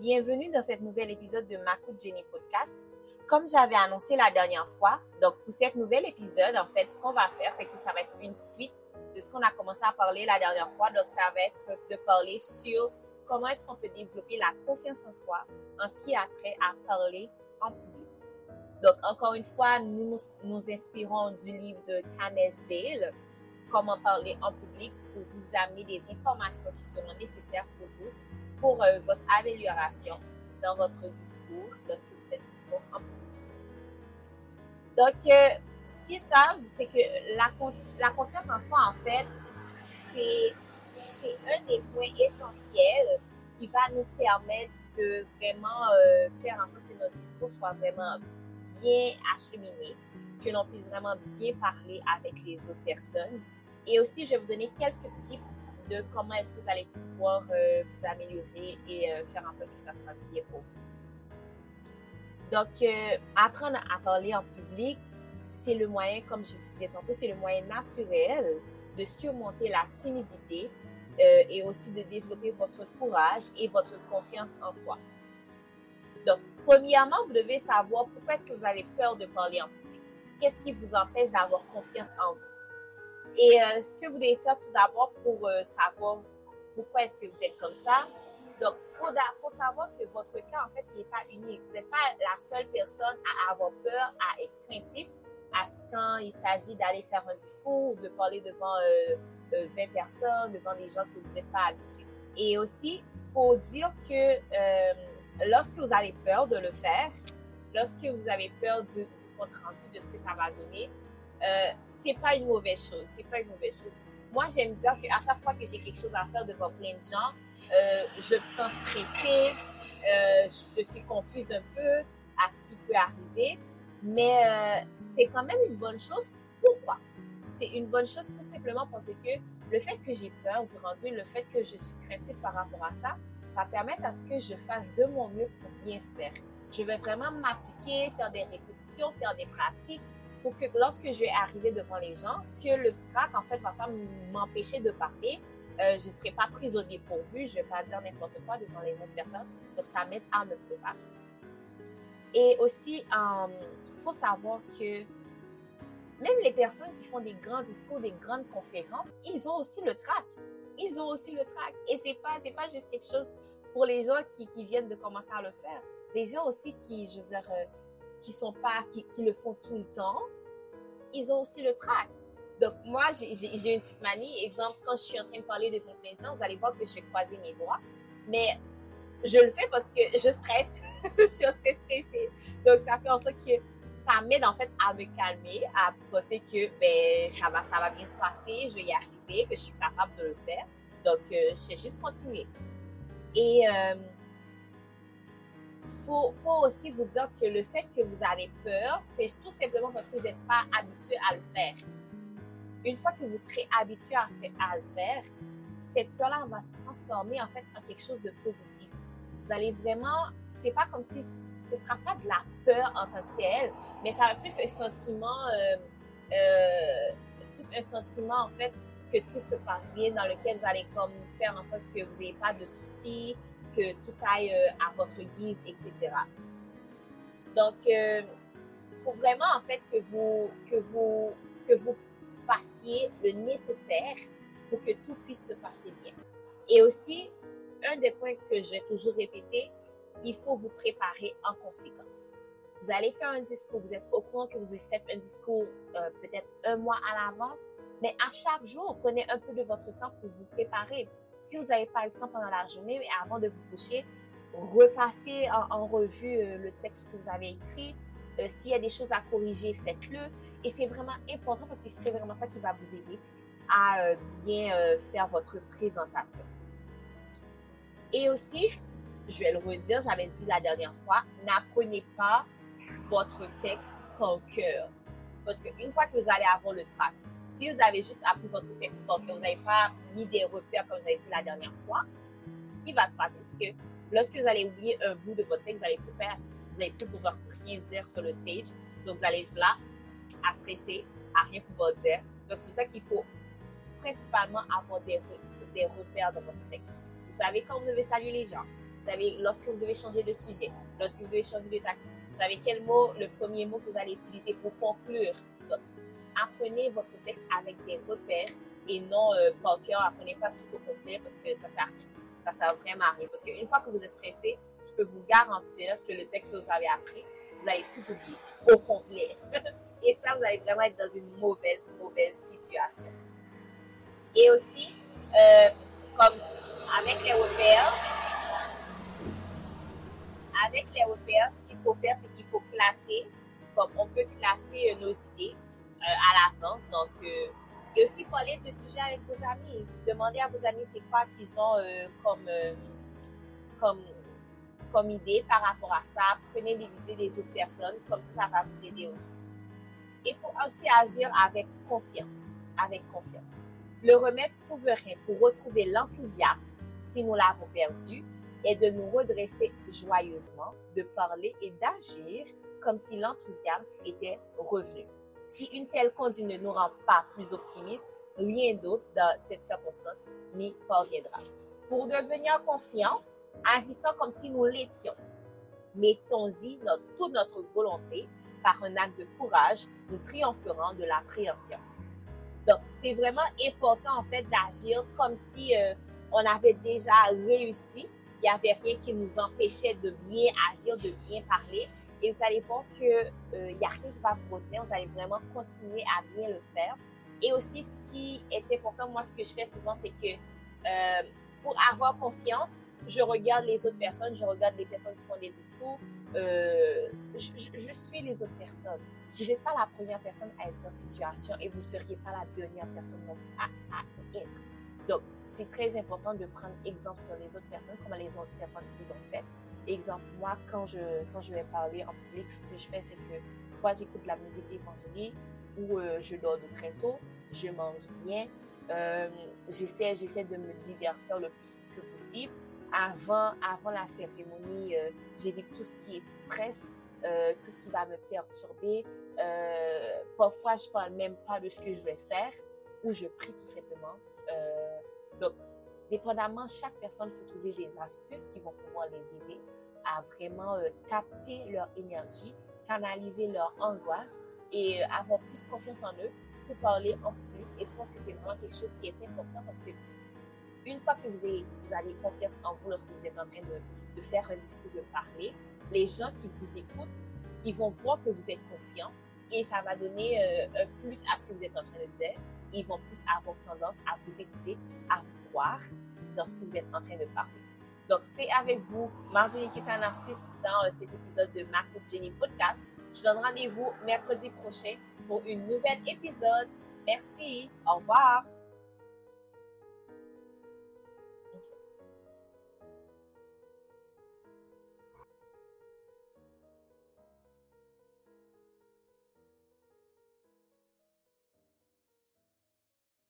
Bienvenue dans cet nouvel épisode de Macoute Jenny Podcast. Comme j'avais annoncé la dernière fois, donc pour cet nouvel épisode, en fait, ce qu'on va faire, c'est que ça va être une suite de ce qu'on a commencé à parler la dernière fois. Donc, ça va être de parler sur comment est-ce qu'on peut développer la confiance en soi en ce qui a trait à parler en public. Donc, encore une fois, nous nous inspirons du livre de Kanesh Dale, Comment parler en public, pour vous amener des informations qui seront nécessaires pour vous, pour euh, votre amélioration dans votre discours lorsque vous faites discours en public. Donc, euh, ce qu'ils savent, c'est que la, confiance en soi, en fait, c'est un des points essentiels qui va nous permettre de vraiment euh, faire en sorte que notre discours soit vraiment bien acheminé, que l'on puisse vraiment bien parler avec les autres personnes. Et aussi, je vais vous donner quelques tips de comment est-ce que vous allez pouvoir euh, vous améliorer et euh, faire en sorte que ça se passe bien pour vous. Donc, apprendre à parler en public, c'est le moyen, comme je disais tantôt, c'est le moyen naturel de surmonter la timidité euh, et aussi de développer votre courage et votre confiance en soi. Donc, premièrement, vous devez savoir pourquoi est-ce que vous avez peur de parler en public. Qu'est-ce qui vous empêche d'avoir confiance en vous? Et euh, ce que vous devez faire tout d'abord pour euh, savoir pourquoi est-ce que vous êtes comme ça, donc, il faut, savoir que votre cas, en fait, n'est pas unique. Vous n'êtes pas la seule personne à avoir peur, à être craintif à quand il s'agit d'aller faire un discours, de parler devant 20 euh, personnes, devant des gens que vous n'êtes pas habitués. Et aussi, il faut dire que euh, lorsque vous avez peur de le faire, lorsque vous avez peur du, compte rendu, de ce que ça va donner, euh, c'est pas une mauvaise chose. C'est pas une mauvaise chose. Moi, j'aime dire qu'à chaque fois que j'ai quelque chose à faire devant plein de gens, euh, je me sens stressée, je suis confuse un peu à ce qui peut arriver. Mais euh, c'est quand même une bonne chose. Pourquoi? C'est une bonne chose tout simplement parce que le fait que j'ai peur du rendu, le fait que je suis craintif par rapport à ça, va permettre à ce que je fasse de mon mieux pour bien faire. Je vais vraiment m'appliquer, faire des répétitions, faire des pratiques pour que lorsque je vais arriver devant les gens, que le trac, en fait, va pas m'empêcher de parler. Euh, je ne serai pas prise au dépourvu, je ne vais pas dire n'importe quoi devant les autres personnes. Donc, ça m'aide à me préparer. Et aussi, il faut savoir que même les personnes qui font des grands discours, des grandes conférences, ils ont aussi le trac. Ils ont aussi le trac. Et c'est pas, c'est pas juste quelque chose pour les gens qui, qui, viennent de commencer à le faire. Les gens aussi qui, je veux dire, euh, qui sont pas, qui, qui, le font tout le temps, ils ont aussi le trac. Donc, moi, j'ai une petite manie. Exemple, quand je suis en train de parler devant plein de gens, vous allez voir que je vais croiser mes doigts. Mais je le fais parce que je stresse. je suis très stressée. Donc, ça fait en sorte que ça m'aide en fait à me calmer, à penser que ben, ça, va, ça va bien se passer, je vais y arriver, que je suis capable de le faire. Donc, euh, je vais juste continuer. Et euh, faut, faut aussi vous dire que le fait que vous avez peur, c'est tout simplement parce que vous n'êtes pas habitué à le faire. Une fois que vous serez habitué à, le faire, cette peur-là va se transformer en fait en quelque chose de positif. Vous allez vraiment, c'est pas comme si ce sera pas de la peur en tant que telle, mais ça va plus un sentiment, euh, euh, plus un sentiment en fait que tout se passe bien, dans lequel vous allez comme faire en sorte que vous n'ayez pas de soucis, que tout aille euh, à votre guise, etc. Donc, il faut vraiment en fait que vous, que vous, que vous fassiez le nécessaire pour que tout puisse se passer bien. Et aussi, un des points que je vais toujours répéter, il faut vous préparer en conséquence. Vous allez faire un discours, vous êtes au courant que vous faites un discours euh, peut-être un mois à l'avance, mais à chaque jour, prenez un peu de votre temps pour vous préparer. Si vous n'avez pas le temps pendant la journée, mais avant de vous coucher, repassez en, revue euh, le texte que vous avez écrit. Euh, s'il y a des choses à corriger, faites-le. Et c'est vraiment important parce que c'est vraiment ça qui va vous aider à bien faire votre présentation. Et aussi, je vais le redire, j'avais dit la dernière fois, n'apprenez pas votre texte par cœur. Parce qu'une fois que vous allez avoir le track, si vous avez juste appris votre texte par cœur, vous n'avez pas mis des repères comme j'avais dit la dernière fois, ce qui va se passer, c'est que lorsque vous allez oublier un bout de votre texte, vous allez tout perdre. Vous n'allez plus pouvoir rien dire sur le stage. Donc, vous allez être là à stresser, à rien pouvoir dire. Donc, c'est ça qu'il faut principalement avoir des, des repères dans votre texte. Vous savez quand vous devez saluer les gens. Vous savez, lorsque vous devez changer de sujet, lorsque vous devez changer de tactique, vous savez quel mot, le premier mot que vous allez utiliser pour conclure. Donc, apprenez votre texte avec des repères et non euh, par cœur. Apprenez pas tout au complet parce que ça à rien. Ça sert vraiment rien. Parce qu'une fois que vous êtes stressé, je peux vous garantir que le texte que vous avez appris, vous allez tout oublier au complet. et ça, vous allez vraiment être dans une mauvaise, mauvaise situation. Et aussi, euh, comme avec les repères, avec les repères, ce qu'il faut faire, c'est qu'il faut classer, comme on peut classer nos idées euh, à l'avance. Donc, euh, et aussi parler de sujets avec vos amis. Demandez à vos amis c'est quoi qu'ils ont comme, comme, comme idée par rapport à ça. Prenez les idées des autres personnes, comme ça, ça va vous aider aussi. Il faut aussi agir avec confiance, avec confiance. Le remède souverain pour retrouver l'enthousiasme si nous l'avons perdu est de nous redresser joyeusement, de parler et d'agir comme si l'enthousiasme était revenu. Si une telle conduite ne nous rend pas plus optimistes, rien d'autre dans cette circonstance n'y parviendra. Pour devenir confiant, agissons comme si nous l'étions. Mettons-y toute notre volonté par un acte de courage, nous triompherons de l'appréhension. Donc, c'est vraiment important, en fait, d'agir comme si euh, on avait déjà réussi. Il n'y avait rien qui nous empêchait de bien agir, de bien parler. Et vous allez voir qu'il euh, a rien qui va vous retenir. Vous allez vraiment continuer à bien le faire. Et aussi, ce qui est important, moi, ce que je fais souvent, c'est que euh, pour avoir confiance, je regarde les autres personnes, je regarde les personnes qui font des discours, euh, je, suis les autres personnes. Vous n'êtes pas la première personne à être dans cette situation et vous ne seriez pas la dernière personne à, à y être. Donc, c'est très important de prendre exemple sur les autres personnes, comment les autres personnes ils ont fait. Exemple, moi, quand je, quand je vais parler en public, ce que je fais, c'est que soit j'écoute la musique évangélique ou euh, je dors de très tôt, je mange bien, euh, j'essaie, j'essaie de me divertir le plus que possible. Avant, avant la cérémonie, euh, j'évite tout ce qui est stress, tout ce qui va me perturber. Parfois, je parle même pas de ce que je vais faire ou je prie tout simplement. Donc, dépendamment, chaque personne peut trouver des astuces qui vont pouvoir les aider à vraiment euh, capter leur énergie, canaliser leur angoisse et avoir plus confiance en eux pour parler en public. Et je pense que c'est vraiment quelque chose qui est important parce que une fois que vous avez, confiance en vous lorsque vous êtes en train de, de faire un discours, de parler, les gens qui vous écoutent, ils vont voir que vous êtes confiant et ça va donner euh, un plus à ce que vous êtes en train de dire. Ils vont plus avoir tendance à vous écouter, à vous croire dans ce que vous êtes en train de parler. Donc, c'était avec vous, Marjorie qui est un dans euh, cet épisode de Marco Jenny Podcast. Je donne rendez-vous mercredi prochain pour une nouvelle épisode. Merci. Au revoir.